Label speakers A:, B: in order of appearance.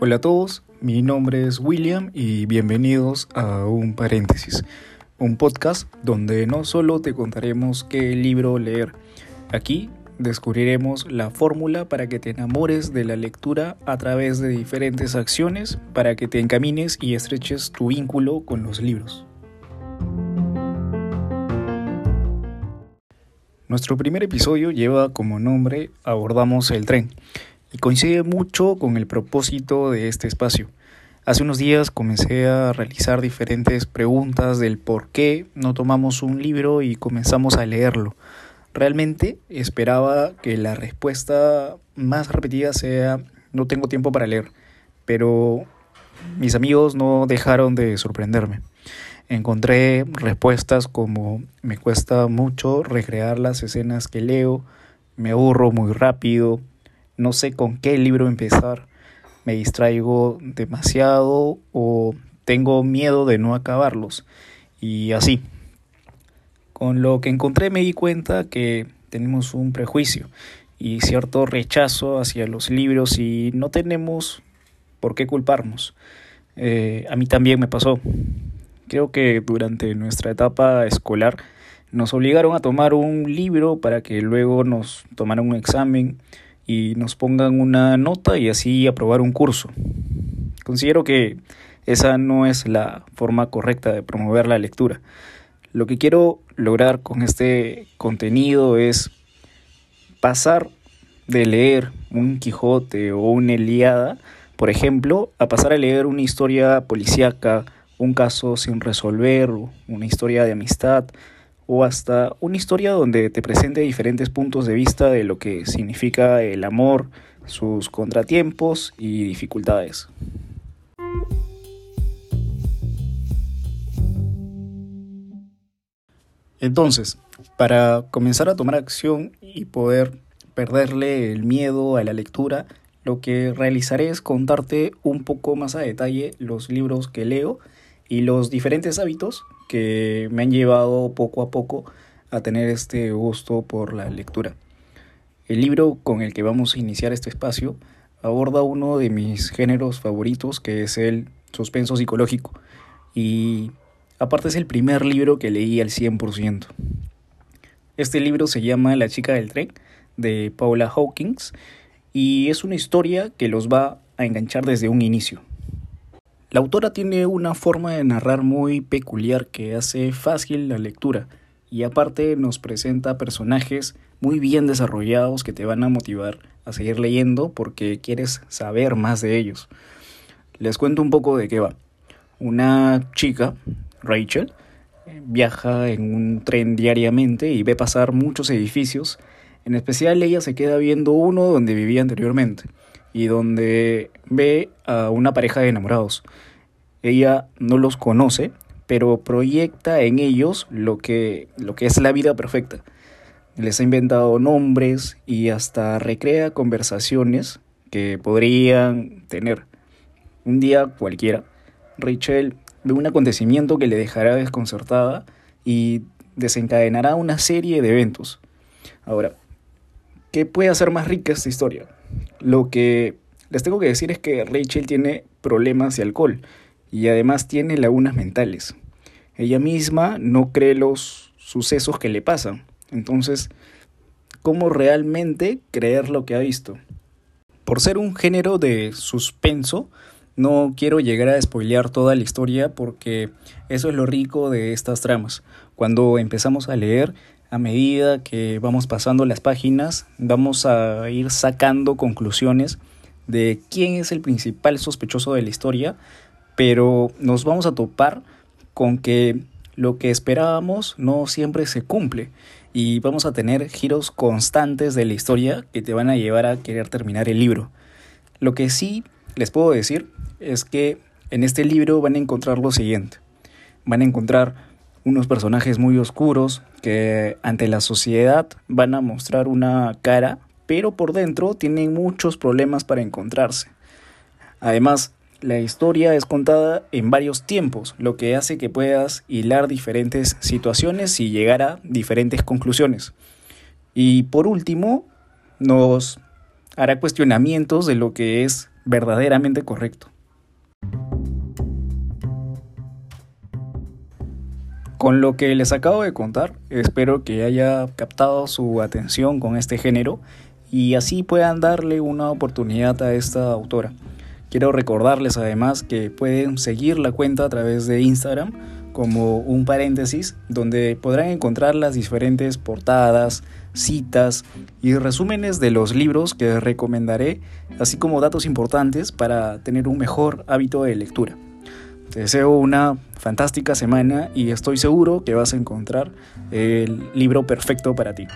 A: Hola a todos, mi nombre es William y bienvenidos a Un Paréntesis, un podcast donde no solo te contaremos qué libro leer, aquí descubriremos la fórmula para que te enamores de la lectura a través de diferentes acciones para que te encamines y estreches tu vínculo con los libros. Nuestro primer episodio lleva como nombre Abordamos el tren y coincide mucho con el propósito de este espacio. Hace unos días comencé a realizar diferentes preguntas del por qué no tomamos un libro y comenzamos a leerlo. Realmente esperaba que la respuesta más repetida sea no tengo tiempo para leer, pero mis amigos no dejaron de sorprenderme. Encontré respuestas como me cuesta mucho recrear las escenas que leo, me aburro muy rápido, no sé con qué libro empezar, me distraigo demasiado o tengo miedo de no acabarlos. Y así. Con lo que encontré me di cuenta que tenemos un prejuicio y cierto rechazo hacia los libros y no tenemos por qué culparnos. Eh, a mí también me pasó. Creo que durante nuestra etapa escolar nos obligaron a tomar un libro para que luego nos tomaran un examen y nos pongan una nota y así aprobar un curso. Considero que esa no es la forma correcta de promover la lectura. Lo que quiero lograr con este contenido es pasar de leer un Quijote o una Eliada, por ejemplo, a pasar a leer una historia policíaca, un caso sin resolver, una historia de amistad, o hasta una historia donde te presente diferentes puntos de vista de lo que significa el amor, sus contratiempos y dificultades. Entonces, para comenzar a tomar acción y poder perderle el miedo a la lectura, lo que realizaré es contarte un poco más a detalle los libros que leo y los diferentes hábitos que me han llevado poco a poco a tener este gusto por la lectura. El libro con el que vamos a iniciar este espacio aborda uno de mis géneros favoritos, que es el suspenso psicológico. Y aparte es el primer libro que leí al 100%. Este libro se llama La chica del tren, de Paula Hawkins, y es una historia que los va a enganchar desde un inicio. La autora tiene una forma de narrar muy peculiar que hace fácil la lectura y aparte nos presenta personajes muy bien desarrollados que te van a motivar a seguir leyendo porque quieres saber más de ellos. Les cuento un poco de qué va. Una chica, Rachel, viaja en un tren diariamente y ve pasar muchos edificios. En especial ella se queda viendo uno donde vivía anteriormente y donde ve a una pareja de enamorados. Ella no los conoce, pero proyecta en ellos lo que, lo que es la vida perfecta. Les ha inventado nombres y hasta recrea conversaciones que podrían tener. Un día cualquiera, Rachel ve un acontecimiento que le dejará desconcertada y desencadenará una serie de eventos. Ahora, ¿qué puede hacer más rica esta historia? Lo que les tengo que decir es que Rachel tiene problemas de alcohol y además tiene lagunas mentales. Ella misma no cree los sucesos que le pasan. Entonces, ¿cómo realmente creer lo que ha visto? Por ser un género de suspenso, no quiero llegar a spoilear toda la historia porque eso es lo rico de estas tramas. Cuando empezamos a leer, a medida que vamos pasando las páginas, vamos a ir sacando conclusiones de quién es el principal sospechoso de la historia, pero nos vamos a topar con que lo que esperábamos no siempre se cumple y vamos a tener giros constantes de la historia que te van a llevar a querer terminar el libro. Lo que sí les puedo decir es que en este libro van a encontrar lo siguiente. Van a encontrar unos personajes muy oscuros que ante la sociedad van a mostrar una cara, pero por dentro tienen muchos problemas para encontrarse. Además, la historia es contada en varios tiempos, lo que hace que puedas hilar diferentes situaciones y llegar a diferentes conclusiones. Y por último, nos hará cuestionamientos de lo que es verdaderamente correcto. Con lo que les acabo de contar, espero que haya captado su atención con este género y así puedan darle una oportunidad a esta autora. Quiero recordarles además que pueden seguir la cuenta a través de Instagram como un paréntesis donde podrán encontrar las diferentes portadas, citas y resúmenes de los libros que recomendaré, así como datos importantes para tener un mejor hábito de lectura. Te deseo una fantástica semana y estoy seguro que vas a encontrar el libro perfecto para ti.